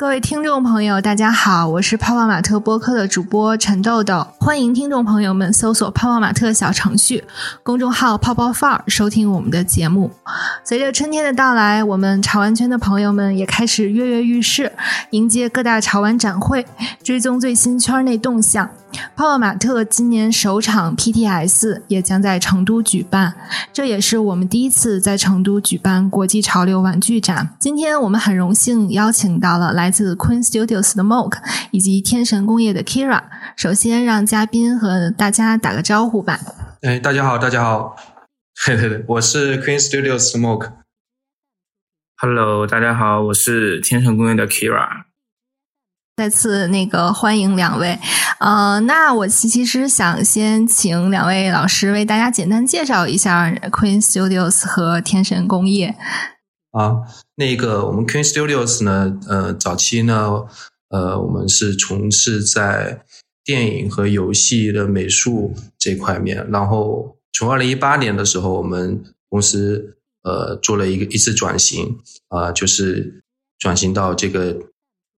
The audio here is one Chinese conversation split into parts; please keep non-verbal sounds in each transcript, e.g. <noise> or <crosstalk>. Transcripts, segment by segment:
各位听众朋友，大家好，我是泡泡玛特播客的主播陈豆豆，欢迎听众朋友们搜索泡泡玛特小程序、公众号“泡泡范儿”收听我们的节目。随着春天的到来，我们潮玩圈的朋友们也开始跃跃欲试，迎接各大潮玩展会，追踪最新圈内动向。泡泡玛特今年首场 PTS 也将在成都举办，这也是我们第一次在成都举办国际潮流玩具展。今天我们很荣幸邀请到了来自 Queen Studios 的 Moke 以及天神工业的 Kira。首先让嘉宾和大家打个招呼吧。哎，大家好，大家好，嘿嘿嘿，我是 Queen Studios 的 Moke。Hello，大家好，我是天神工业的 Kira。再次那个欢迎两位，呃，那我其其实想先请两位老师为大家简单介绍一下 Queen Studios 和天神工业。啊，那个我们 Queen Studios 呢，呃，早期呢，呃，我们是从事在电影和游戏的美术这块面，然后从二零一八年的时候，我们公司呃做了一个一次转型，啊、就是转型到这个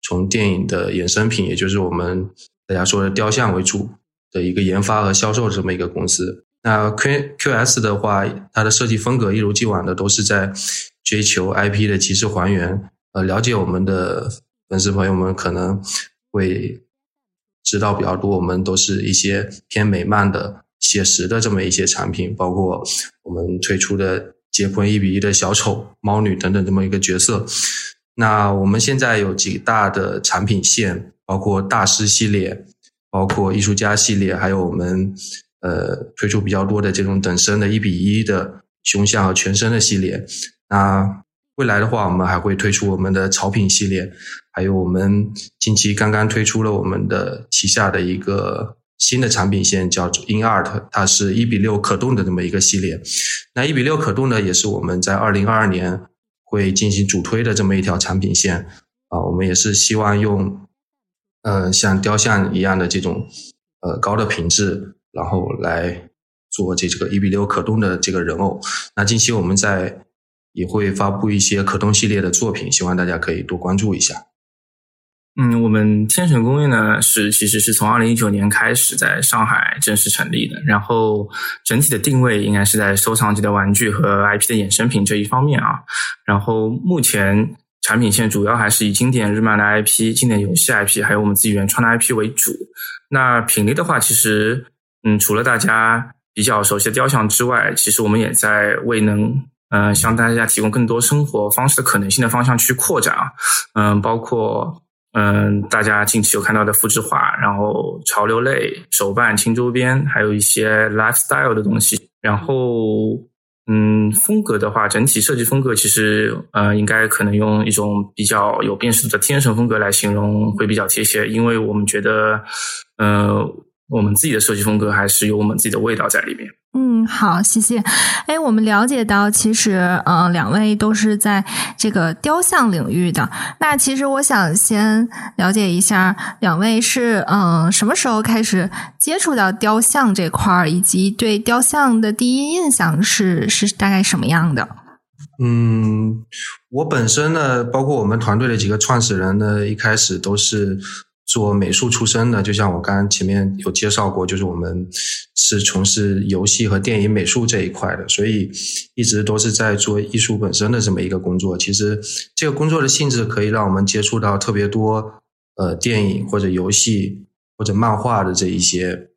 从电影的衍生品，也就是我们大家说的雕像为主的一个研发和销售这么一个公司。那 Q QS 的话，它的设计风格一如既往的都是在追求 IP 的极致还原。呃，了解我们的粉丝朋友们可能会知道比较多，我们都是一些偏美漫的写实的这么一些产品，包括我们推出的结婚一比一的小丑、猫女等等这么一个角色。那我们现在有几大的产品线，包括大师系列，包括艺术家系列，还有我们呃推出比较多的这种等身的一比一的胸像和全身的系列。那未来的话，我们还会推出我们的潮品系列，还有我们近期刚刚推出了我们的旗下的一个新的产品线，叫做 In Art，它是一比六可动的这么一个系列。那一比六可动呢，也是我们在二零二二年会进行主推的这么一条产品线啊。我们也是希望用呃像雕像一样的这种呃高的品质，然后来做这这个一比六可动的这个人偶。那近期我们在也会发布一些可动系列的作品，希望大家可以多关注一下。嗯，我们天成工业呢是其实是从二零一九年开始在上海正式成立的，然后整体的定位应该是在收藏级的玩具和 IP 的衍生品这一方面啊。然后目前产品线主要还是以经典日漫的 IP、经典游戏 IP，还有我们自己原创的 IP 为主。那品类的话，其实嗯，除了大家比较熟悉的雕像之外，其实我们也在为能呃向大家提供更多生活方式的可能性的方向去扩展啊。嗯，包括。嗯，大家近期有看到的复制画，然后潮流类、手办、轻周边，还有一些 lifestyle 的东西。然后，嗯，风格的话，整体设计风格其实呃，应该可能用一种比较有辨识度的天神风格来形容会比较贴切，因为我们觉得，呃，我们自己的设计风格还是有我们自己的味道在里面。嗯，好，谢谢。哎，我们了解到，其实，呃，两位都是在这个雕像领域的。那其实我想先了解一下，两位是嗯、什么时候开始接触到雕像这块儿，以及对雕像的第一印象是是大概什么样的？嗯，我本身呢，包括我们团队的几个创始人呢，一开始都是。做美术出身的，就像我刚刚前面有介绍过，就是我们是从事游戏和电影美术这一块的，所以一直都是在做艺术本身的这么一个工作。其实这个工作的性质可以让我们接触到特别多呃电影或者游戏或者漫画的这一些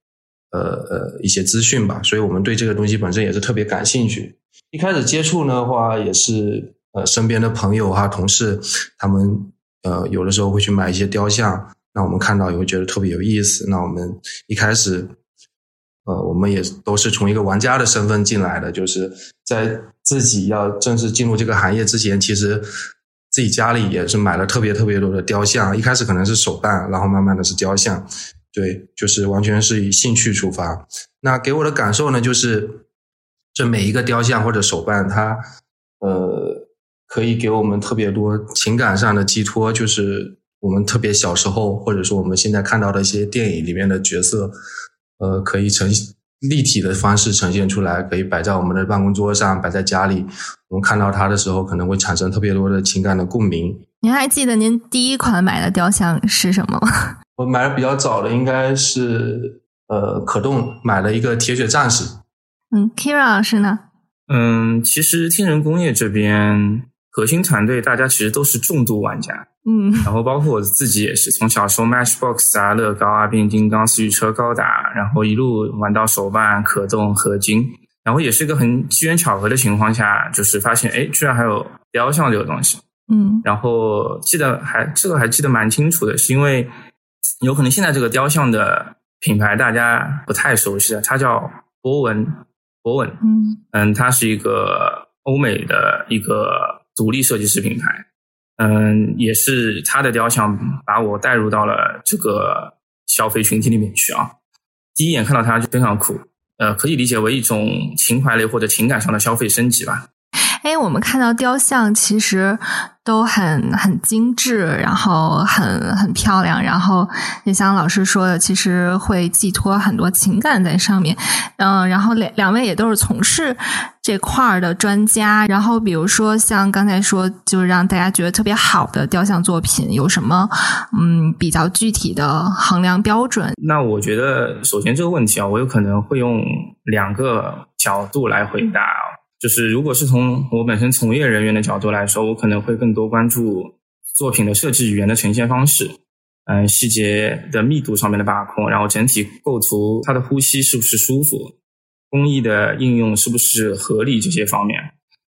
呃呃一些资讯吧，所以我们对这个东西本身也是特别感兴趣。一开始接触的话，也是呃身边的朋友哈、同事，他们呃有的时候会去买一些雕像。那我们看到也会觉得特别有意思。那我们一开始，呃，我们也都是从一个玩家的身份进来的，就是在自己要正式进入这个行业之前，其实自己家里也是买了特别特别多的雕像。一开始可能是手办，然后慢慢的是雕像，对，就是完全是以兴趣出发。那给我的感受呢，就是这每一个雕像或者手办，它呃可以给我们特别多情感上的寄托，就是。我们特别小时候，或者说我们现在看到的一些电影里面的角色，呃，可以呈立体的方式呈现出来，可以摆在我们的办公桌上，摆在家里。我们看到它的时候，可能会产生特别多的情感的共鸣。您还记得您第一款买的雕像是什么吗？<laughs> 我买的比较早的应该是呃可动买了一个铁血战士。嗯，Kira 老师呢？嗯，其实天人工业这边核心团队大家其实都是重度玩家。嗯，然后包括我自己也是，从小时候 Matchbox 啊、乐高啊、变形金刚、四驱车、高达，然后一路玩到手办、可动、合金，然后也是一个很机缘巧合的情况下，就是发现哎，居然还有雕像这个东西。嗯，然后记得还这个还记得蛮清楚的，是因为有可能现在这个雕像的品牌大家不太熟悉了，它叫博文，博文，嗯嗯，它是一个欧美的一个独立设计师品牌，嗯，也是他的雕像把我带入到了这个消费群体里面去啊。第一眼看到他就非常酷，呃，可以理解为一种情怀类或者情感上的消费升级吧。哎，我们看到雕像其实都很很精致，然后很很漂亮，然后也像老师说的，其实会寄托很多情感在上面。嗯，然后两两位也都是从事这块儿的专家。然后比如说像刚才说，就是让大家觉得特别好的雕像作品，有什么嗯比较具体的衡量标准？那我觉得，首先这个问题啊，我有可能会用两个角度来回答啊。就是如果是从我本身从业人员的角度来说，我可能会更多关注作品的设计语言的呈现方式，嗯，细节的密度上面的把控，然后整体构图它的呼吸是不是舒服，工艺的应用是不是合理这些方面，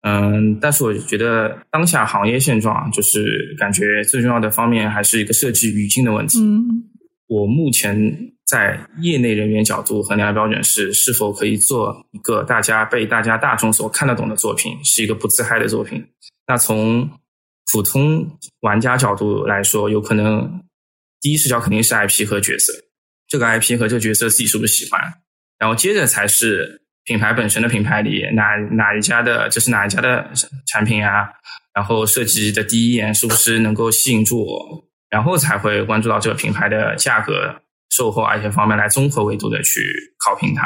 嗯，但是我觉得当下行业现状就是感觉最重要的方面还是一个设计语境的问题。我目前在业内人员角度衡量的标准是，是否可以做一个大家被大家大众所看得懂的作品，是一个不自嗨的作品。那从普通玩家角度来说，有可能第一视角肯定是 IP 和角色，这个 IP 和这个角色自己是不是喜欢，然后接着才是品牌本身的品牌里哪哪一家的这是哪一家的产品啊，然后设计的第一眼是不是能够吸引住我。然后才会关注到这个品牌的价格、售后啊一些方面来综合维度的去考评它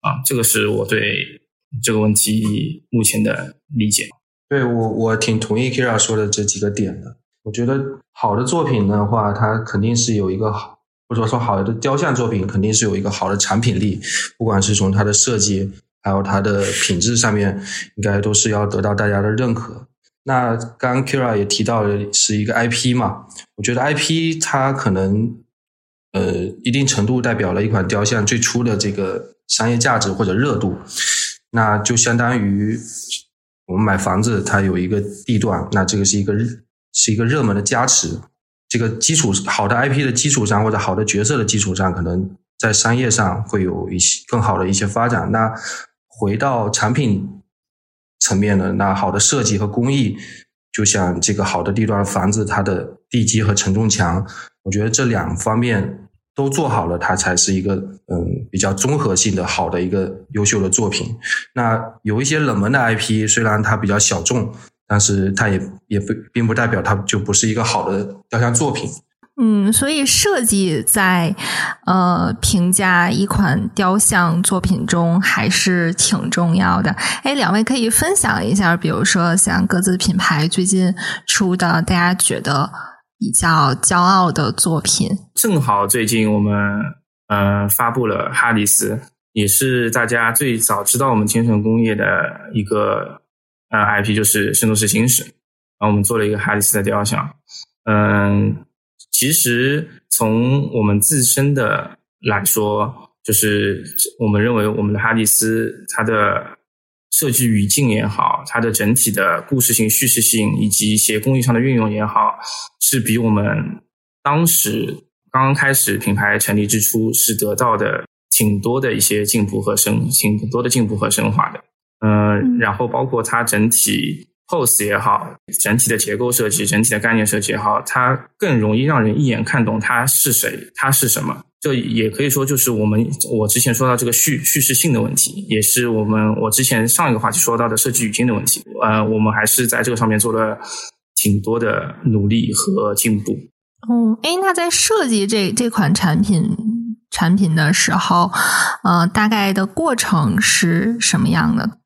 啊，这个是我对这个问题目前的理解。对我，我挺同意 Kira 说的这几个点的。我觉得好的作品的话，它肯定是有一个好，或者说好的雕像作品肯定是有一个好的产品力，不管是从它的设计，还有它的品质上面，应该都是要得到大家的认可。那刚刚 Kira 也提到了是一个 IP 嘛，我觉得 IP 它可能呃一定程度代表了一款雕像最初的这个商业价值或者热度，那就相当于我们买房子，它有一个地段，那这个是一个是一个热门的加持，这个基础好的 IP 的基础上或者好的角色的基础上，可能在商业上会有一些更好的一些发展。那回到产品。层面的那好的设计和工艺，就像这个好的地段的房子，它的地基和承重墙，我觉得这两方面都做好了，它才是一个嗯比较综合性的好的一个优秀的作品。那有一些冷门的 IP，虽然它比较小众，但是它也也不并不代表它就不是一个好的雕像作品。嗯，所以设计在呃评价一款雕像作品中还是挺重要的。哎，两位可以分享一下，比如说像各自品牌最近出的大家觉得比较骄傲的作品。正好最近我们呃发布了哈迪斯，也是大家最早知道我们天成工业的一个呃 IP，就是《圣斗士星矢》，然后我们做了一个哈迪斯的雕像，嗯。其实从我们自身的来说，就是我们认为我们的哈迪斯它的设计语境也好，它的整体的故事性、叙事性以及一些工艺上的运用也好，是比我们当时刚刚开始品牌成立之初是得到的挺多的一些进步和升，挺多的进步和升华的。嗯，然后包括它整体。Pose 也好，整体的结构设计、整体的概念设计也好，它更容易让人一眼看懂它是谁，它是什么。这也可以说就是我们我之前说到这个叙叙事性的问题，也是我们我之前上一个话题说到的设计语境的问题。呃，我们还是在这个上面做了挺多的努力和进步。哦，哎，那在设计这这款产品产品的时候，呃，大概的过程是什么样的？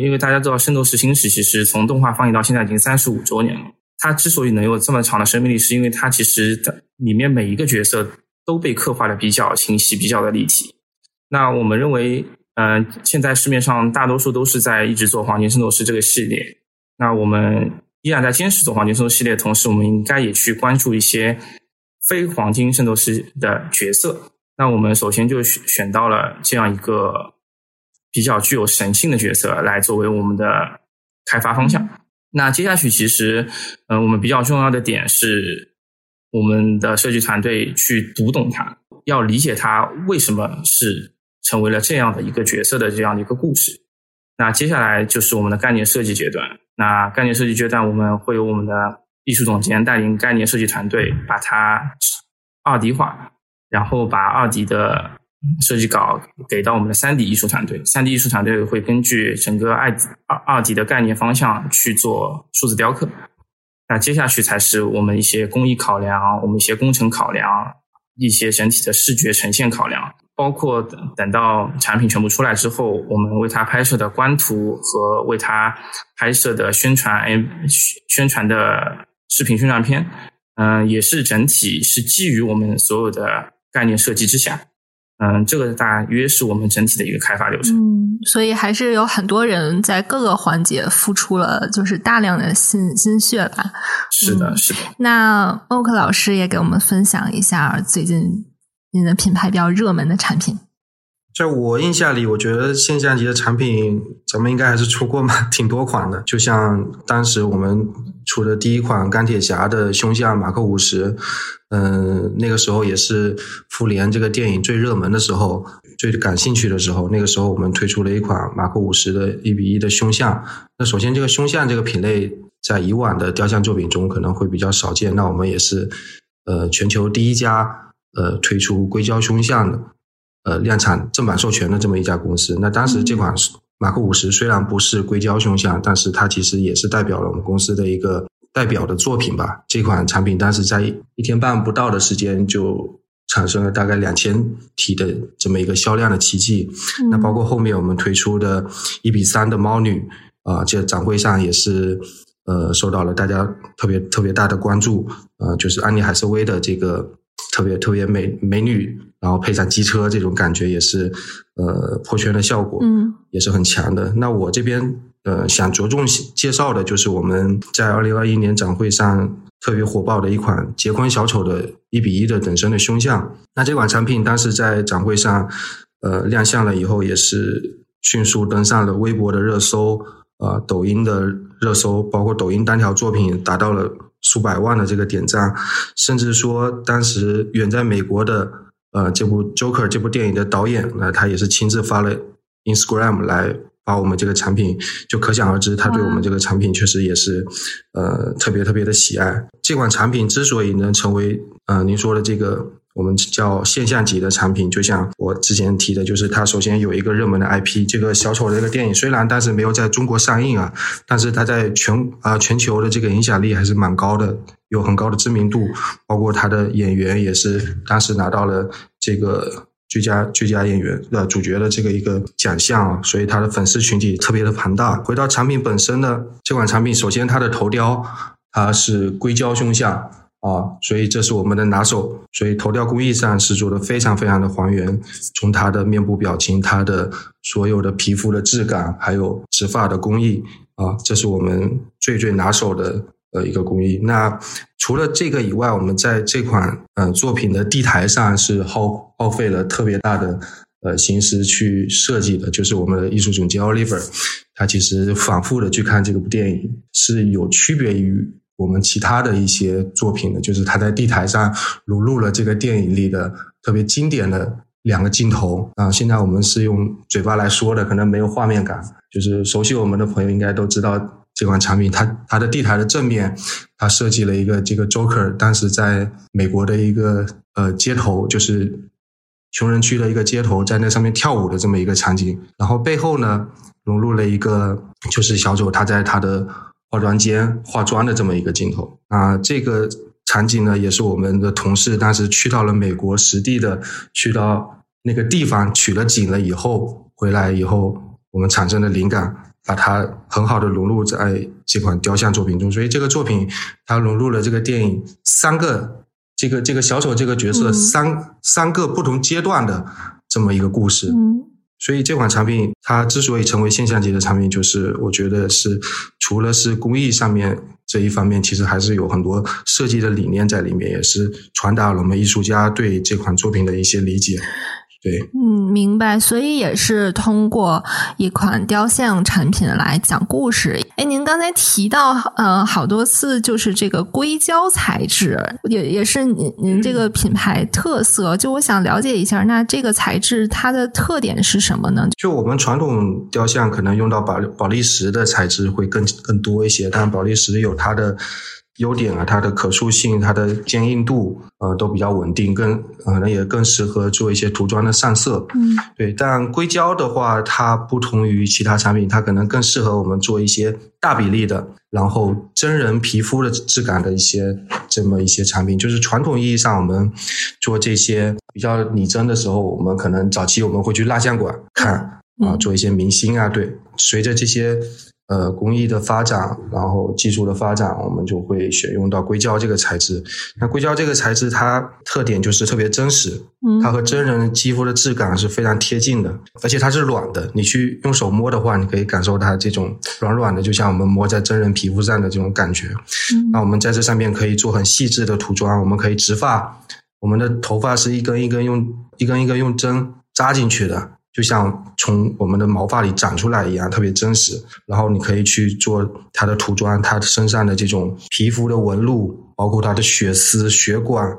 因为大家知道《圣斗士星矢》其实从动画放映到现在已经三十五周年了，它之所以能有这么长的生命力，是因为它其实里面每一个角色都被刻画的比较清晰、比较的立体。那我们认为，嗯，现在市面上大多数都是在一直做黄金圣斗士这个系列。那我们依然在坚持做黄金圣斗士系列，同时我们应该也去关注一些非黄金圣斗士的角色。那我们首先就选选到了这样一个比较具有神性的角色来作为我们的开发方向。那接下去其实，嗯，我们比较重要的点是，我们的设计团队去读懂它，要理解它为什么是成为了这样的一个角色的这样的一个故事。那接下来就是我们的概念设计阶段。那概念设计阶段，我们会有我们的艺术总监带领概念设计团队把它二 D 化。然后把二 D 的设计稿给到我们的三 D 艺术团队，三 D 艺术团队会根据整个二二二 D 的概念方向去做数字雕刻。那接下去才是我们一些工艺考量，我们一些工程考量，一些整体的视觉呈现考量，包括等等到产品全部出来之后，我们为它拍摄的官图和为它拍摄的宣传宣传的视频宣传片，嗯，也是整体是基于我们所有的。概念设计之下，嗯，这个大约是我们整体的一个开发流程。嗯，所以还是有很多人在各个环节付出了，就是大量的心心血吧。是的，是的。那欧克老师也给我们分享一下最近您的品牌比较热门的产品。在我印象里，我觉得现象级的产品，咱们应该还是出过蛮 <laughs> 挺多款的。就像当时我们出的第一款钢铁侠的胸像马克五十，嗯，那个时候也是复联这个电影最热门的时候，最感兴趣的时候。那个时候我们推出了一款马克五十的一比一的胸像。那首先，这个胸像这个品类在以往的雕像作品中可能会比较少见。那我们也是呃全球第一家呃推出硅胶胸像的。呃，量产正版授权的这么一家公司，那当时这款马克五十虽然不是硅胶胸像，但是它其实也是代表了我们公司的一个代表的作品吧。这款产品当时在一天半不到的时间就产生了大概两千体的这么一个销量的奇迹。那包括后面我们推出的一比三的猫女啊，这展会上也是呃受到了大家特别特别大的关注。呃，就是安妮海瑟薇的这个。特别特别美美女，然后配上机车，这种感觉也是，呃，破圈的效果，嗯，也是很强的。那我这边呃想着重介绍的就是我们在二零二一年展会上特别火爆的一款结婚小丑的一比一的等身的胸像。那这款产品当时在展会上呃亮相了以后，也是迅速登上了微博的热搜，呃，抖音的热搜，包括抖音单条作品达到了。数百万的这个点赞，甚至说当时远在美国的呃这部《Joker》这部电影的导演，那他也是亲自发了 Instagram 来把我们这个产品，就可想而知，他对我们这个产品确实也是呃特别特别的喜爱。这款产品之所以能成为呃您说的这个。我们叫现象级的产品，就像我之前提的，就是它首先有一个热门的 IP，这个小丑的这个电影虽然当时没有在中国上映啊，但是它在全啊全球的这个影响力还是蛮高的，有很高的知名度，包括他的演员也是当时拿到了这个最佳最佳演员的主角的这个一个奖项，所以他的粉丝群体特别的庞大。回到产品本身呢，这款产品首先它的头雕它是硅胶胸像。啊，所以这是我们的拿手，所以头雕工艺上是做的非常非常的还原，从它的面部表情、它的所有的皮肤的质感，还有植发的工艺啊，这是我们最最拿手的呃一个工艺。那除了这个以外，我们在这款呃作品的地台上是耗耗费了特别大的呃心思去设计的，就是我们的艺术总监 Oliver，他其实反复的去看这部电影是有区别于。我们其他的一些作品呢，就是他在地台上融入了这个电影里的特别经典的两个镜头啊。现在我们是用嘴巴来说的，可能没有画面感。就是熟悉我们的朋友应该都知道这款产品，它它的地台的正面，它设计了一个这个 Joker，当时在美国的一个呃街头，就是穷人区的一个街头，在那上面跳舞的这么一个场景。然后背后呢，融入了一个就是小丑他在他的。化妆间化妆的这么一个镜头啊，这个场景呢，也是我们的同事当时去到了美国实地的，去到那个地方取了景了以后回来以后，我们产生的灵感，把它很好的融入在这款雕像作品中。所以这个作品它融入了这个电影三个这个这个小丑这个角色三三个不同阶段的这么一个故事。嗯。所以这款产品它之所以成为现象级的产品，就是我觉得是除了是工艺上面这一方面，其实还是有很多设计的理念在里面，也是传达了我们艺术家对这款作品的一些理解。对，嗯，明白。所以也是通过一款雕像产品来讲故事。哎，您刚才提到呃好多次，就是这个硅胶材质，也也是您您这个品牌特色。就我想了解一下，那这个材质它的特点是什么呢？就我们传统雕像可能用到宝宝丽石的材质会更更多一些，但宝丽石有它的。优点啊，它的可塑性、它的坚硬度，呃，都比较稳定，更可能也更适合做一些涂装的上色。嗯，对。但硅胶的话，它不同于其他产品，它可能更适合我们做一些大比例的，然后真人皮肤的质感的一些这么一些产品。就是传统意义上，我们做这些比较拟真的时候，我们可能早期我们会去蜡像馆看啊，做一些明星啊。对，随着这些。呃，工艺的发展，然后技术的发展，我们就会选用到硅胶这个材质。那硅胶这个材质，它特点就是特别真实，嗯，它和真人肌肤的质感是非常贴近的，而且它是软的。你去用手摸的话，你可以感受它这种软软的，就像我们摸在真人皮肤上的这种感觉。那我们在这上面可以做很细致的涂装，我们可以植发，我们的头发是一根一根用一根一根用针扎进去的。就像从我们的毛发里长出来一样，特别真实。然后你可以去做它的涂装，它身上的这种皮肤的纹路，包括它的血丝、血管，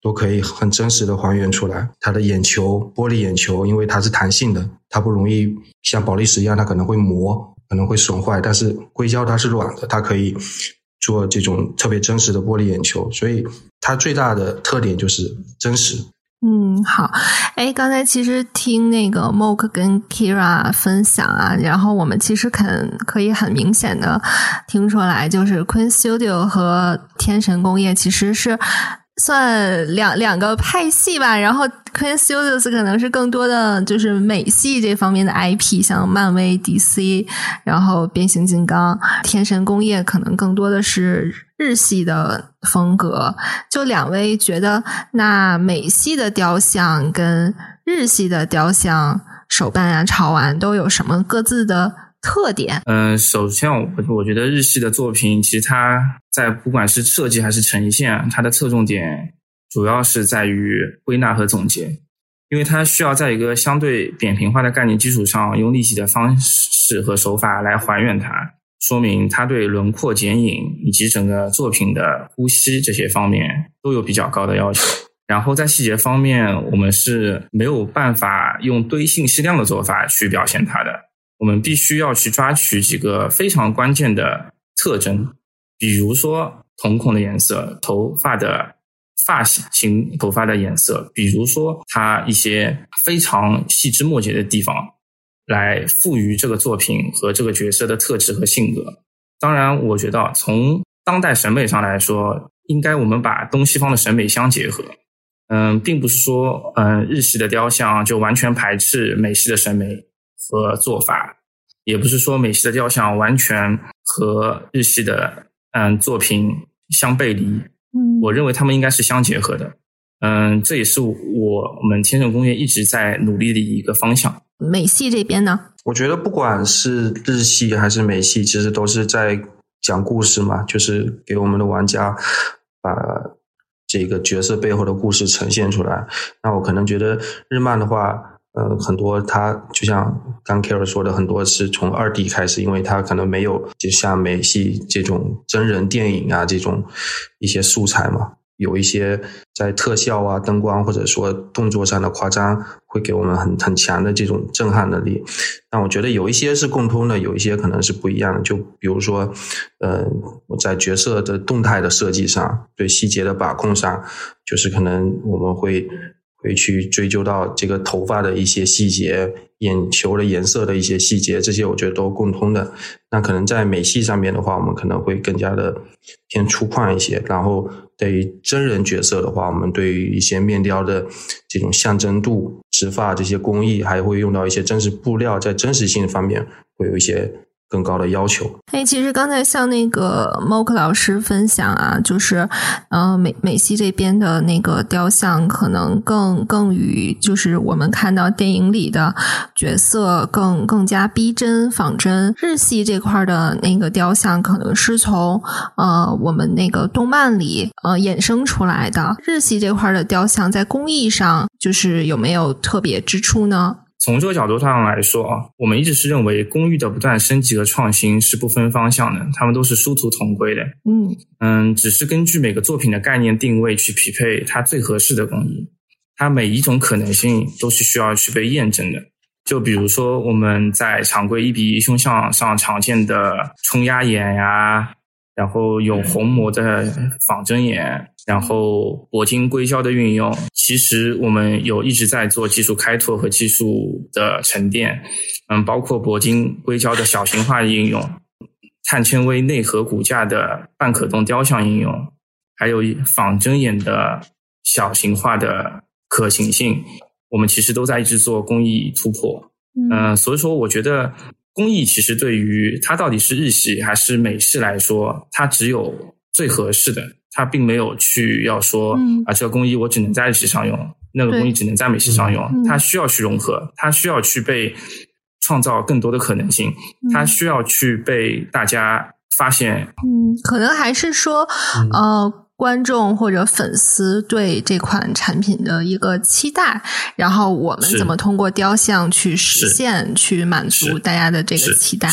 都可以很真实的还原出来。它的眼球，玻璃眼球，因为它是弹性的，它不容易像宝丽石一样，它可能会磨，可能会损坏。但是硅胶它是软的，它可以做这种特别真实的玻璃眼球。所以它最大的特点就是真实。嗯，好，哎，刚才其实听那个 Moke 跟 Kira 分享啊，然后我们其实肯可以很明显的听出来，就是 Queen Studio 和天神工业其实是。算两两个派系吧，然后 Queen Studios 可能是更多的就是美系这方面的 IP，像漫威、DC，然后变形金刚、天神工业可能更多的是日系的风格。就两位觉得，那美系的雕像跟日系的雕像手办啊、潮玩都有什么各自的？特点，嗯，首先我我觉得日系的作品，其实它在不管是设计还是呈现，它的侧重点主要是在于归纳和总结，因为它需要在一个相对扁平化的概念基础上，用立体的方式和手法来还原它，说明它对轮廓剪影以及整个作品的呼吸这些方面都有比较高的要求。然后在细节方面，我们是没有办法用堆信息量的做法去表现它的。我们必须要去抓取几个非常关键的特征，比如说瞳孔的颜色、头发的发型、头发的颜色，比如说它一些非常细枝末节的地方，来赋予这个作品和这个角色的特质和性格。当然，我觉得从当代审美上来说，应该我们把东西方的审美相结合。嗯，并不是说嗯日系的雕像就完全排斥美系的审美。和做法，也不是说美系的雕像完全和日系的嗯作品相背离。嗯，我认为他们应该是相结合的。嗯，这也是我们天成工业一直在努力的一个方向。美系这边呢？我觉得不管是日系还是美系，其实都是在讲故事嘛，就是给我们的玩家把这个角色背后的故事呈现出来。那我可能觉得日漫的话。呃，很多它就像刚 k a r 说的，很多是从二 D 开始，因为它可能没有就像美系这种真人电影啊这种一些素材嘛，有一些在特效啊、灯光或者说动作上的夸张，会给我们很很强的这种震撼能力。但我觉得有一些是共通的，有一些可能是不一样的。就比如说，嗯，我在角色的动态的设计上，对细节的把控上，就是可能我们会。会去追究到这个头发的一些细节、眼球的颜色的一些细节，这些我觉得都共通的。那可能在美系上面的话，我们可能会更加的偏粗犷一些。然后对于真人角色的话，我们对于一些面雕的这种象征度、植发这些工艺，还会用到一些真实布料，在真实性方面会有一些更高的要求。哎，其实刚才像那个 Mock 老师分享啊，就是，呃，美美西这边的那个雕像，可能更更与就是我们看到电影里的角色更更加逼真仿真。日系这块的那个雕像，可能是从呃我们那个动漫里呃衍生出来的。日系这块的雕像在工艺上，就是有没有特别之处呢？从这个角度上来说啊，我们一直是认为工艺的不断升级和创新是不分方向的，它们都是殊途同归的。嗯嗯，只是根据每个作品的概念定位去匹配它最合适的工艺，它每一种可能性都是需要去被验证的。就比如说我们在常规一比一胸像上常见的冲压眼呀。然后有虹膜的仿真眼，然后铂金硅胶的运用，其实我们有一直在做技术开拓和技术的沉淀，嗯，包括铂金硅胶的小型化应用，碳纤维内核骨架的半可动雕像应用，还有仿真眼的小型化的可行性，我们其实都在一直做工艺突破，嗯，所以说我觉得。工艺其实对于它到底是日系还是美式来说，它只有最合适的，它并没有去要说啊，这个工艺我只能在日系上用，那个工艺只能在美系上用，它需要去融合，它需要去被创造更多的可能性，它需要去被大家发现。嗯，可能还是说，呃。观众或者粉丝对这款产品的一个期待，然后我们怎么通过雕像去实现、去满足大家的这个期待？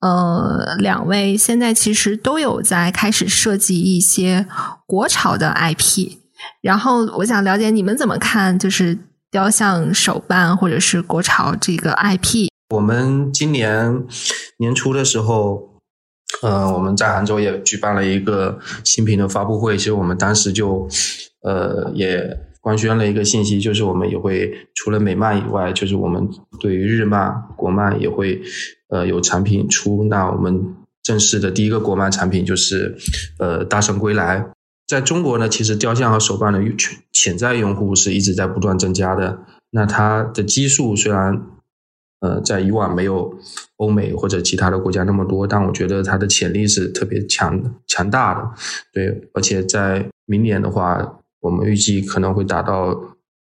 呃，两位现在其实都有在开始设计一些国潮的 IP，然后我想了解你们怎么看，就是雕像手办或者是国潮这个 IP。我们今年年初的时候。呃，我们在杭州也举办了一个新品的发布会。其实我们当时就，呃，也官宣了一个信息，就是我们也会除了美漫以外，就是我们对于日漫、国漫也会，呃，有产品出。那我们正式的第一个国漫产品就是，呃，大圣归来。在中国呢，其实雕像和手办的潜潜在用户是一直在不断增加的。那它的基数虽然。呃，在以往没有欧美或者其他的国家那么多，但我觉得它的潜力是特别强强大的。对，而且在明年的话，我们预计可能会达到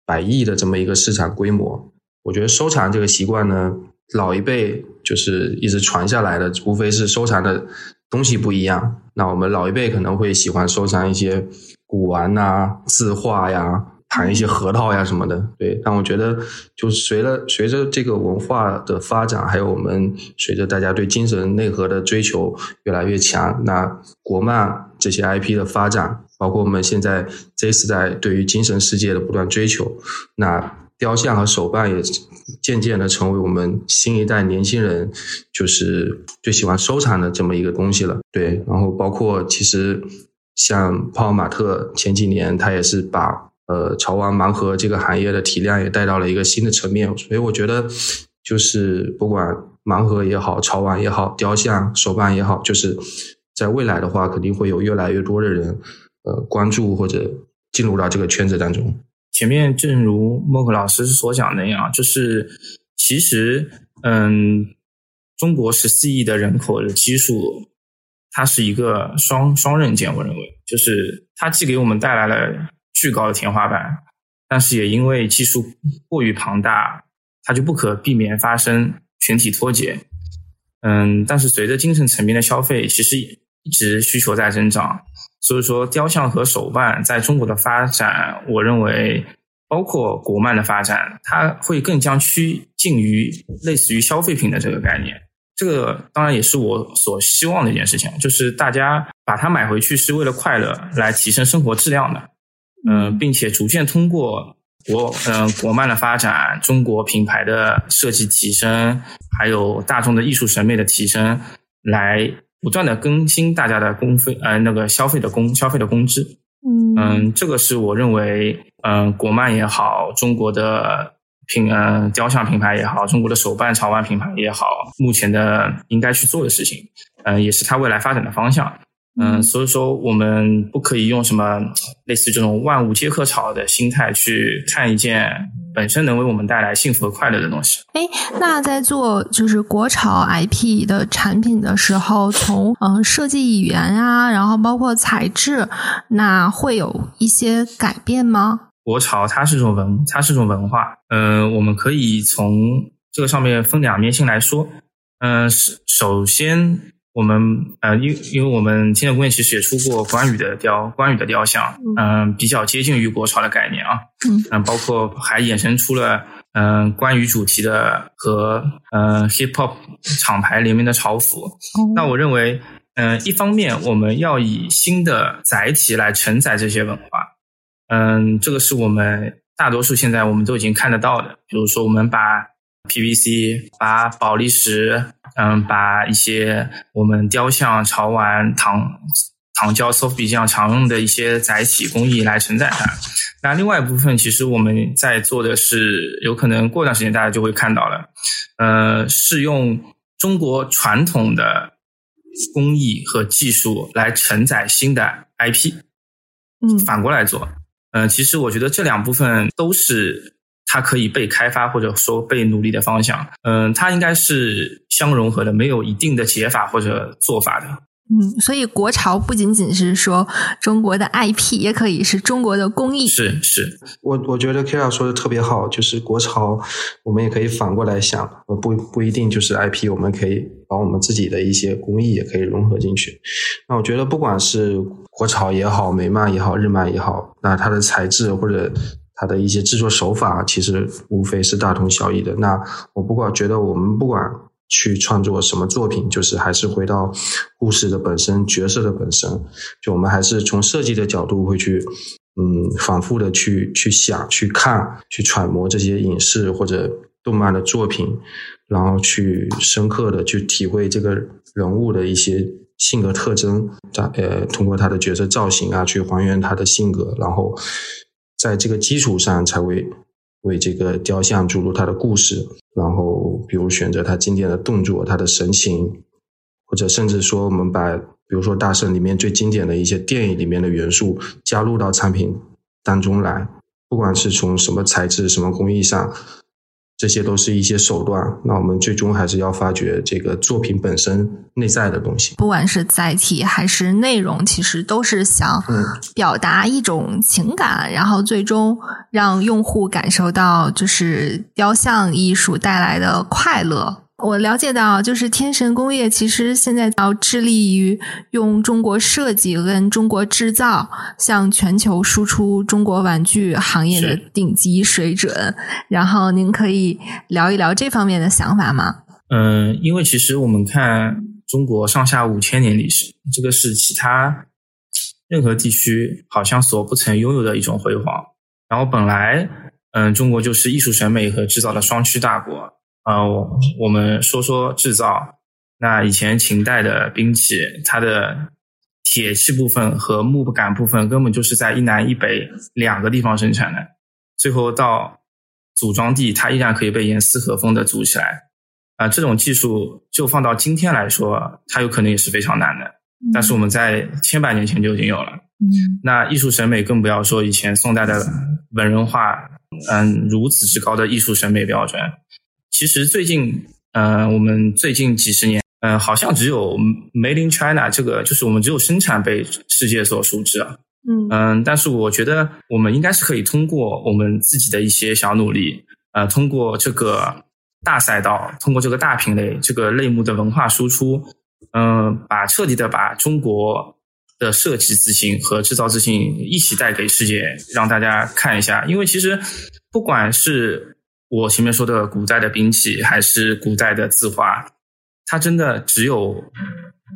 百亿的这么一个市场规模。我觉得收藏这个习惯呢，老一辈就是一直传下来的，无非是收藏的东西不一样。那我们老一辈可能会喜欢收藏一些古玩呐、字画呀。谈一些核桃呀什么的，对，但我觉得，就随着随着这个文化的发展，还有我们随着大家对精神内核的追求越来越强，那国漫这些 IP 的发展，包括我们现在这时代对于精神世界的不断追求，那雕像和手办也渐渐的成为我们新一代年轻人就是最喜欢收藏的这么一个东西了。对，然后包括其实像泡泡玛特前几年，他也是把呃，潮玩盲盒这个行业的体量也带到了一个新的层面，所以我觉得，就是不管盲盒也好，潮玩也好，雕像、手办也好，就是在未来的话，肯定会有越来越多的人，呃，关注或者进入到这个圈子当中。前面正如莫克老师所讲那样，就是其实，嗯，中国十四亿的人口的基数，它是一个双双刃剑，我认为，就是它既给我们带来了。巨高的天花板，但是也因为技术过于庞大，它就不可避免发生群体脱节。嗯，但是随着精神层面的消费，其实一直需求在增长，所以说雕像和手办在中国的发展，我认为包括国漫的发展，它会更将趋近于类似于消费品的这个概念。这个当然也是我所希望的一件事情，就是大家把它买回去是为了快乐，来提升生活质量的。嗯，并且逐渐通过国嗯国漫的发展，中国品牌的设计提升，还有大众的艺术审美的提升，来不断的更新大家的工费呃那个消费的工消费的工资。嗯嗯，这个是我认为嗯国漫也好，中国的品嗯雕像品牌也好，中国的手办潮玩品牌也好，目前的应该去做的事情，嗯，也是它未来发展的方向。嗯，所以说我们不可以用什么类似这种万物皆可炒的心态去看一件本身能为我们带来幸福和快乐的东西。哎，那在做就是国潮 IP 的产品的时候，从嗯设计语言啊，然后包括材质，那会有一些改变吗？国潮它是种文，它是种文化。嗯，我们可以从这个上面分两面性来说。嗯，首首先。我们呃，因因为我们天成工业其实也出过关羽的雕，关羽的雕像，嗯，比较接近于国潮的概念啊，嗯，包括还衍生出了嗯关羽主题的和呃 hip hop 厂牌联名的潮服。那我认为，嗯，一方面我们要以新的载体来承载这些文化，嗯，这个是我们大多数现在我们都已经看得到的，比如说我们把。PVC 把宝丽石，嗯，把一些我们雕像、潮玩、糖糖胶、soft 笔这样常用的一些载体工艺来承载它。那另外一部分，其实我们在做的是，有可能过段时间大家就会看到了，呃，是用中国传统的工艺和技术来承载新的 IP。嗯，反过来做，嗯，其实我觉得这两部分都是。它可以被开发或者说被努力的方向，嗯，它应该是相融合的，没有一定的解法或者做法的。嗯，所以国潮不仅仅是说中国的 IP，也可以是中国的工艺。是是，我我觉得 Kira 说的特别好，就是国潮，我们也可以反过来想，不不一定就是 IP，我们可以把我们自己的一些工艺也可以融合进去。那我觉得不管是国潮也好，美漫也好，日漫也好，那它的材质或者。它的一些制作手法其实无非是大同小异的。那我不管觉得我们不管去创作什么作品，就是还是回到故事的本身、角色的本身，就我们还是从设计的角度会去，嗯，反复的去去想、去看、去揣摩这些影视或者动漫的作品，然后去深刻的去体会这个人物的一些性格特征，呃，通过他的角色造型啊，去还原他的性格，然后。在这个基础上，才会为这个雕像注入它的故事，然后比如选择它经典的动作、它的神情，或者甚至说我们把比如说大圣里面最经典的一些电影里面的元素加入到产品当中来，不管是从什么材质、什么工艺上。这些都是一些手段，那我们最终还是要发掘这个作品本身内在的东西。不管是载体还是内容，其实都是想表达一种情感，然后最终让用户感受到就是雕像艺术带来的快乐。我了解到，就是天神工业其实现在要致力于用中国设计跟中国制造，向全球输出中国玩具行业的顶级水准。然后，您可以聊一聊这方面的想法吗？嗯，因为其实我们看中国上下五千年历史，这个是其他任何地区好像所不曾拥有的一种辉煌。然后，本来嗯，中国就是艺术审美和制造的双驱大国。啊，我们说说制造。那以前秦代的兵器，它的铁器部分和木杆部分根本就是在一南一北两个地方生产的，最后到组装地，它依然可以被严丝合缝的组起来。啊，这种技术就放到今天来说，它有可能也是非常难的。但是我们在千百年前就已经有了。嗯，那艺术审美更不要说以前宋代的文人画，嗯，如此之高的艺术审美标准。其实最近，呃，我们最近几十年，嗯，好像只有 Made in China 这个，就是我们只有生产被世界所熟知啊。嗯嗯，但是我觉得我们应该是可以通过我们自己的一些小努力，呃，通过这个大赛道，通过这个大品类这个类目的文化输出，嗯，把彻底的把中国的设计自信和制造自信一起带给世界，让大家看一下。因为其实不管是我前面说的古代的兵器，还是古代的字画，它真的只有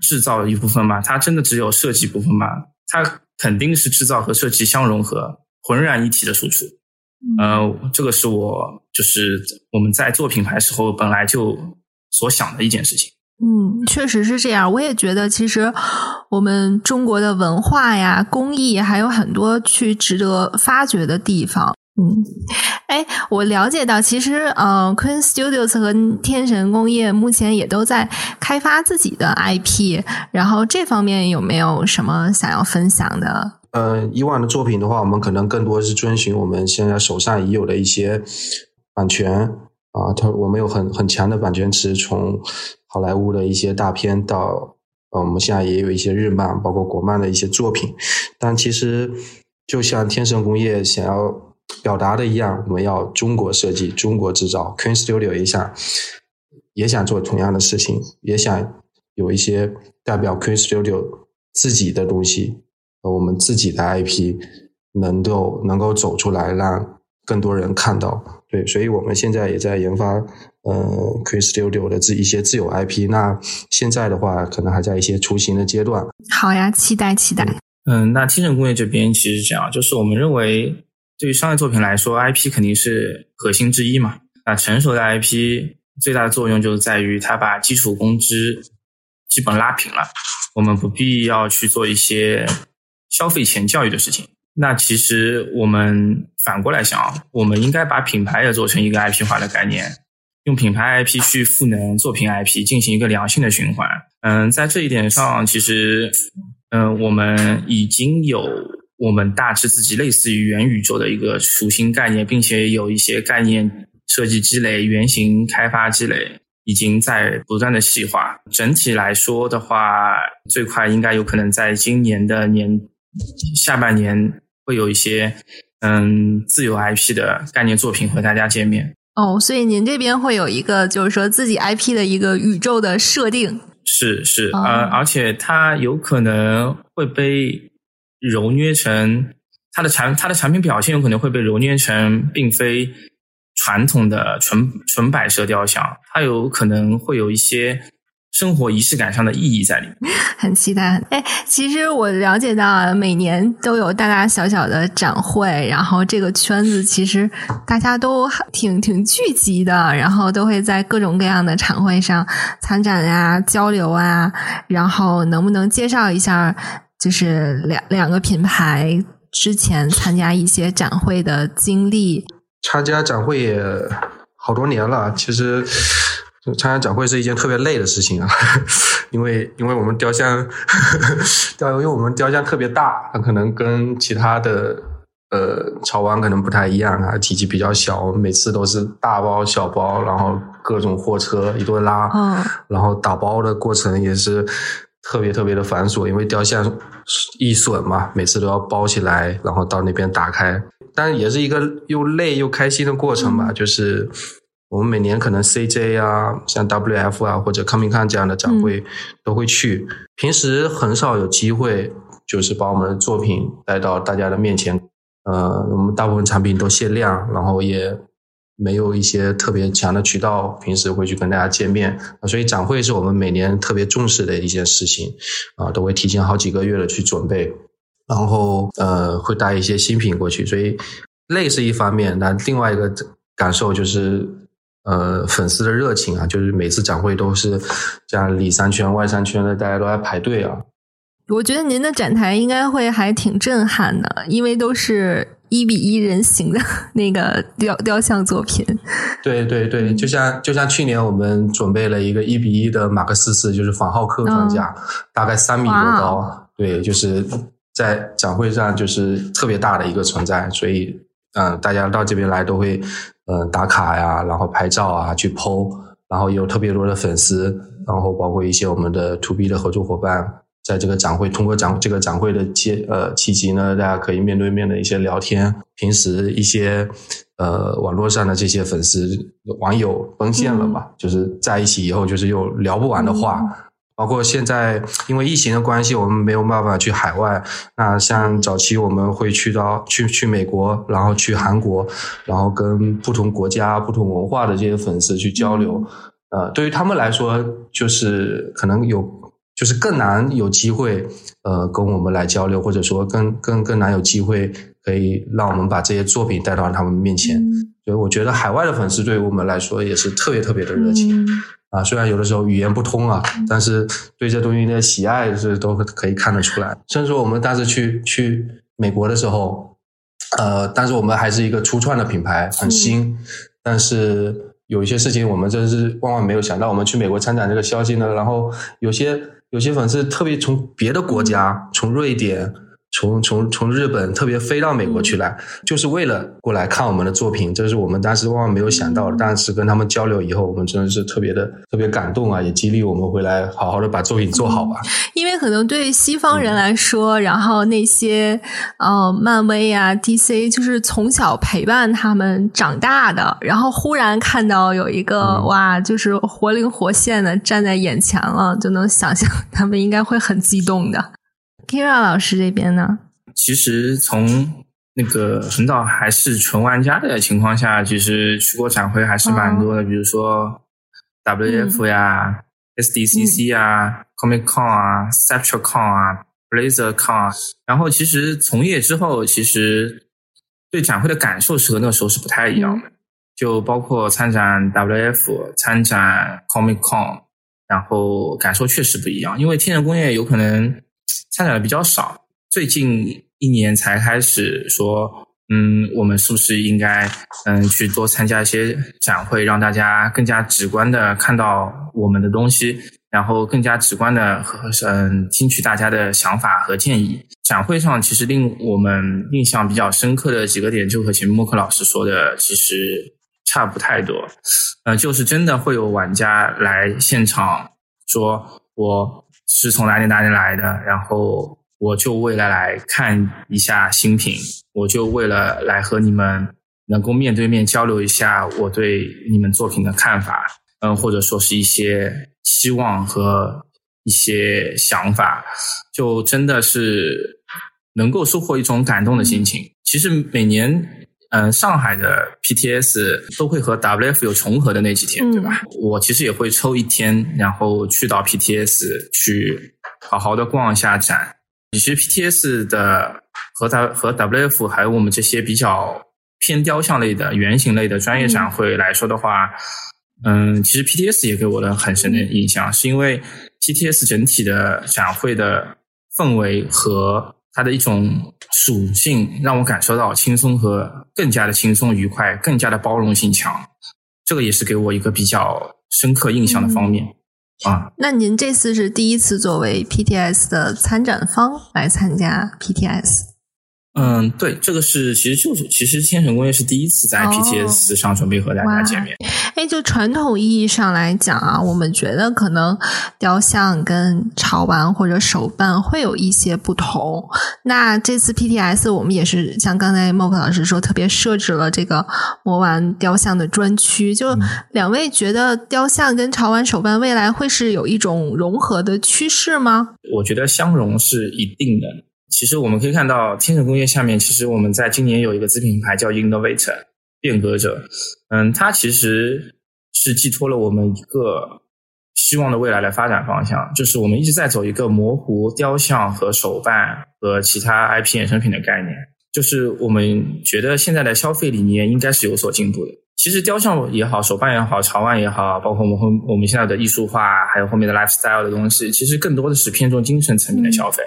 制造一部分吗？它真的只有设计部分吗？它肯定是制造和设计相融合、浑然一体的输出。呃，这个是我就是我们在做品牌时候本来就所想的一件事情。嗯，确实是这样。我也觉得，其实我们中国的文化呀、工艺还有很多去值得发掘的地方。嗯，哎，我了解到，其实呃，Queen Studios 和天神工业目前也都在开发自己的 IP，然后这方面有没有什么想要分享的？呃，以往的作品的话，我们可能更多是遵循我们现在手上已有的一些版权啊，它我们有很很强的版权池，从好莱坞的一些大片到呃，我们现在也有一些日漫，包括国漫的一些作品，但其实就像天神工业想要。表达的一样，我们要中国设计、中国制造。Queen Studio 也想也想做同样的事情，也想有一些代表 Queen Studio 自己的东西和我们自己的 IP 能够能够走出来，让更多人看到。对，所以我们现在也在研发呃 Queen Studio 的自一些自有 IP。那现在的话，可能还在一些雏形的阶段。好呀，期待期待。嗯，那天成工业这边其实这样，就是我们认为。对于商业作品来说，IP 肯定是核心之一嘛。那成熟的 IP 最大的作用就是在于它把基础工资基本拉平了，我们不必要去做一些消费前教育的事情。那其实我们反过来想，我们应该把品牌也做成一个 IP 化的概念，用品牌 IP 去赋能作品 IP，进行一个良性的循环。嗯，在这一点上，其实嗯，我们已经有。我们大致自己类似于元宇宙的一个雏形概念，并且有一些概念设计积累、原型开发积累，已经在不断的细化。整体来说的话，最快应该有可能在今年的年下半年会有一些嗯自由 IP 的概念作品和大家见面。哦，所以您这边会有一个就是说自己 IP 的一个宇宙的设定？是是，呃，而且它有可能会被。揉捏成它的产，它的产品表现有可能会被揉捏成并非传统的纯纯摆设雕像，它有可能会有一些生活仪式感上的意义在里面。<laughs> 很期待。哎，其实我了解到每年都有大大小小的展会，然后这个圈子其实大家都挺挺聚集的，然后都会在各种各样的展会上参展啊、交流啊，然后能不能介绍一下？就是两两个品牌之前参加一些展会的经历，参加展会也好多年了。其实参加展会是一件特别累的事情啊，<laughs> 因为因为我们雕像 <laughs> 雕，因为我们雕像特别大，它可能跟其他的呃潮玩可能不太一样啊，体积比较小，每次都是大包小包，然后各种货车一顿拉，嗯，然后打包的过程也是。特别特别的繁琐，因为雕像易损嘛，每次都要包起来，然后到那边打开，但也是一个又累又开心的过程吧。就是我们每年可能 CJ 啊，像 WF 啊或者 Coming Con 这样的展会都会去，平时很少有机会，就是把我们的作品带到大家的面前。呃，我们大部分产品都限量，然后也。没有一些特别强的渠道，平时会去跟大家见面，所以展会是我们每年特别重视的一件事情啊，都会提前好几个月的去准备，然后呃会带一些新品过去，所以累是一方面，那另外一个感受就是呃粉丝的热情啊，就是每次展会都是这样里三圈外三圈的，大家都在排队啊。我觉得您的展台应该会还挺震撼的，因为都是。一比一人形的 <laughs> 那个雕雕像作品，对对对，就像就像去年我们准备了一个一比一的马克思四，就是仿浩克装甲，大概三米多高，对，就是在展会上就是特别大的一个存在，所以嗯，大家到这边来都会嗯打卡呀，然后拍照啊，去 PO，然后有特别多的粉丝，然后包括一些我们的 To B 的合作伙伴。在这个展会，通过展这个展会的接呃契机呢，大家可以面对面的一些聊天，平时一些呃网络上的这些粉丝网友奔现了吧，就是在一起以后就是有聊不完的话，包括现在因为疫情的关系，我们没有办法去海外。那像早期我们会去到去去美国，然后去韩国，然后跟不同国家、不同文化的这些粉丝去交流。呃，对于他们来说，就是可能有。就是更难有机会，呃，跟我们来交流，或者说更更更难有机会可以让我们把这些作品带到他们面前。所以我觉得海外的粉丝对于我们来说也是特别特别的热情啊。虽然有的时候语言不通啊，但是对这东西的喜爱是都可以看得出来。甚至说我们当时去去美国的时候，呃，但是我们还是一个初创的品牌，很新。但是有一些事情我们真是万万没有想到，我们去美国参展这个消息呢，然后有些有些粉丝特别从别的国家，从瑞典。从从从日本特别飞到美国去来，就是为了过来看我们的作品，这是我们当时万万没有想到的。但是跟他们交流以后，我们真的是特别的特别感动啊，也激励我们回来好好的把作品做好吧。因为可能对西方人来说，然后那些呃漫威啊、DC，就是从小陪伴他们长大的，然后忽然看到有一个哇，就是活灵活现的站在眼前了，就能想象他们应该会很激动的。Kira 老师这边呢？其实从那个很早还是纯玩家的情况下，其实去过展会还是蛮多的，比如说 WF 呀、SDCC 啊、Comic Con 啊、c e p t r a Con 啊、Blazer Con。然后其实从业之后，其实对展会的感受是和那个时候是不太一样的。就包括参展 WF、参展 Comic Con，然后感受确实不一样，因为天人工业有可能。参展的比较少，最近一年才开始说，嗯，我们是不是应该，嗯，去多参加一些展会，让大家更加直观的看到我们的东西，然后更加直观的和嗯听取大家的想法和建议。展会上其实令我们印象比较深刻的几个点，就和前面默克老师说的其实差不太多，呃，就是真的会有玩家来现场说，我。是从哪里哪里来的？然后我就为了来看一下新品，我就为了来和你们能够面对面交流一下我对你们作品的看法，嗯，或者说是一些期望和一些想法，就真的是能够收获一种感动的心情。其实每年。嗯，上海的 PTS 都会和 WF 有重合的那几天，对吧？我其实也会抽一天，然后去到 PTS 去好好的逛一下展。其实 PTS 的和 W 和 WF 还有我们这些比较偏雕像类的、原型类的专业展会来说的话，嗯，其实 PTS 也给我了很深的印象，是因为 PTS 整体的展会的氛围和。它的一种属性让我感受到轻松和更加的轻松愉快，更加的包容性强，这个也是给我一个比较深刻印象的方面啊。那您这次是第一次作为 PTS 的参展方来参加 PTS？嗯，对，这个是其实就是其实天成工业是第一次在 PTS 上准备和大家见面。哎，就传统意义上来讲啊，我们觉得可能雕像跟潮玩或者手办会有一些不同。那这次 PTS 我们也是像刚才莫克老师说，特别设置了这个魔玩雕像的专区。就两位觉得雕像跟潮玩手办未来会是有一种融合的趋势吗？我觉得相融是一定的。其实我们可以看到，天成工业下面，其实我们在今年有一个子品牌叫 Innovator 变革者，嗯，它其实是寄托了我们一个希望的未来的发展方向，就是我们一直在走一个模糊雕像和手办和其他 IP 衍生品的概念，就是我们觉得现在的消费理念应该是有所进步的。其实雕像也好，手办也好，潮玩也好，包括我们后我们现在的艺术化，还有后面的 lifestyle 的东西，其实更多的是偏重精神层面的消费。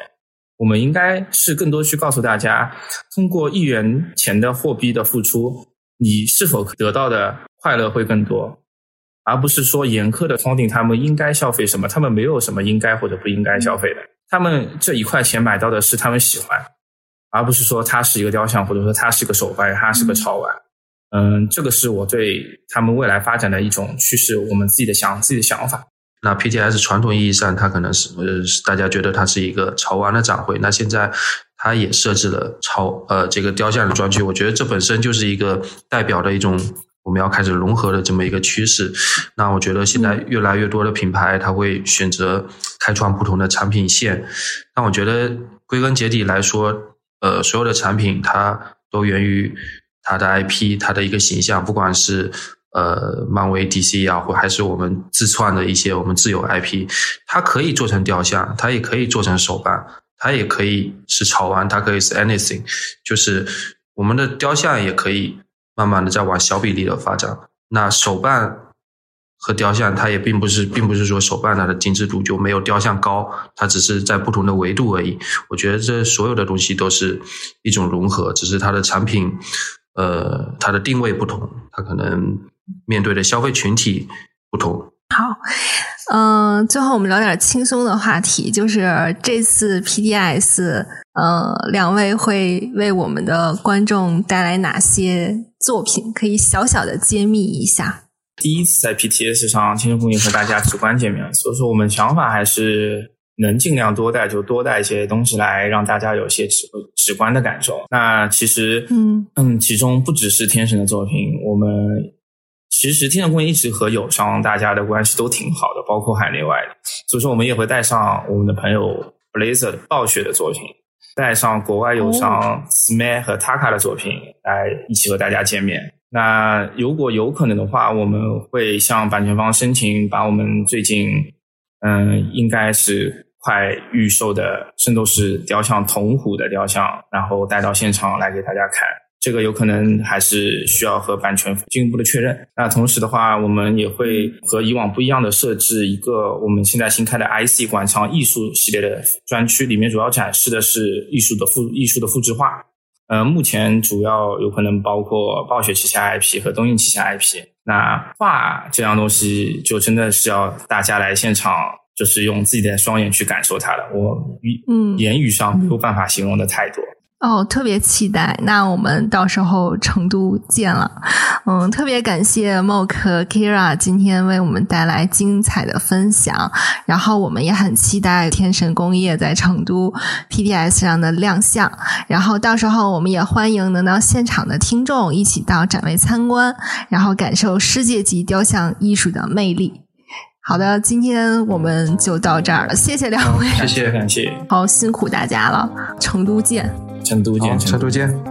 我们应该是更多去告诉大家，通过一元钱的货币的付出，你是否得到的快乐会更多，而不是说严苛的框定他们应该消费什么，他们没有什么应该或者不应该消费的，他们这一块钱买到的是他们喜欢，而不是说它是一个雕像，或者说它是个手办，它是个潮玩。嗯，这个是我对他们未来发展的一种趋势，我们自己的想自己的想法。那 PTS 传统意义上，它可能是呃，大家觉得它是一个潮玩的展会。那现在它也设置了潮呃这个雕像的专区，我觉得这本身就是一个代表的一种我们要开始融合的这么一个趋势。那我觉得现在越来越多的品牌，它会选择开创不同的产品线。那我觉得归根结底来说，呃，所有的产品它都源于它的 IP，它的一个形象，不管是。呃，漫威、DC 啊，或还是我们自创的一些我们自有 IP，它可以做成雕像，它也可以做成手办，它也可以是潮玩，它可以是 anything，就是我们的雕像也可以慢慢的在往小比例的发展。那手办和雕像，它也并不是，并不是说手办它的精致度就没有雕像高，它只是在不同的维度而已。我觉得这所有的东西都是一种融合，只是它的产品，呃，它的定位不同，它可能面对的消费群体不同。好，嗯，最后我们聊点轻松的话题，就是这次 PDS，呃，两位会为我们的观众带来哪些作品？可以小小的揭秘一下。第一次在 PTS 上，天成工业和大家直观见面，所以说我们想法还是能尽量多带，就多带一些东西来，让大家有些直直观的感受。那其实，嗯嗯，其中不只是天神的作品，我们其实天成工业一直和友商大家的关系都挺好的，包括海内外的，所以说我们也会带上我们的朋友 Blazer 暴雪的作品，带上国外友商 Sma 和 Taka 的作品来一起和大家见面。那如果有可能的话，我们会向版权方申请，把我们最近嗯应该是快预售的《圣斗士》雕像铜虎的雕像，然后带到现场来给大家看。这个有可能还是需要和版权进一步的确认。那同时的话，我们也会和以往不一样的设置一个我们现在新开的 IC 馆藏艺术系列的专区，里面主要展示的是艺术的复艺术的复制画。呃，目前主要有可能包括暴雪旗下 IP 和东映旗下 IP。那画这样东西，就真的是要大家来现场，就是用自己的双眼去感受它了。我语嗯言语上没有办法形容的太多。哦，特别期待。那我们到时候成都见了。嗯，特别感谢 Mok 和 Kira 今天为我们带来精彩的分享。然后我们也很期待天神工业在成都 PDS 上的亮相。然后到时候我们也欢迎能到现场的听众一起到展位参观，然后感受世界级雕像艺术的魅力。好的，今天我们就到这儿了，谢谢两位，谢谢感谢，好辛苦大家了，成都见。成都见，成都见。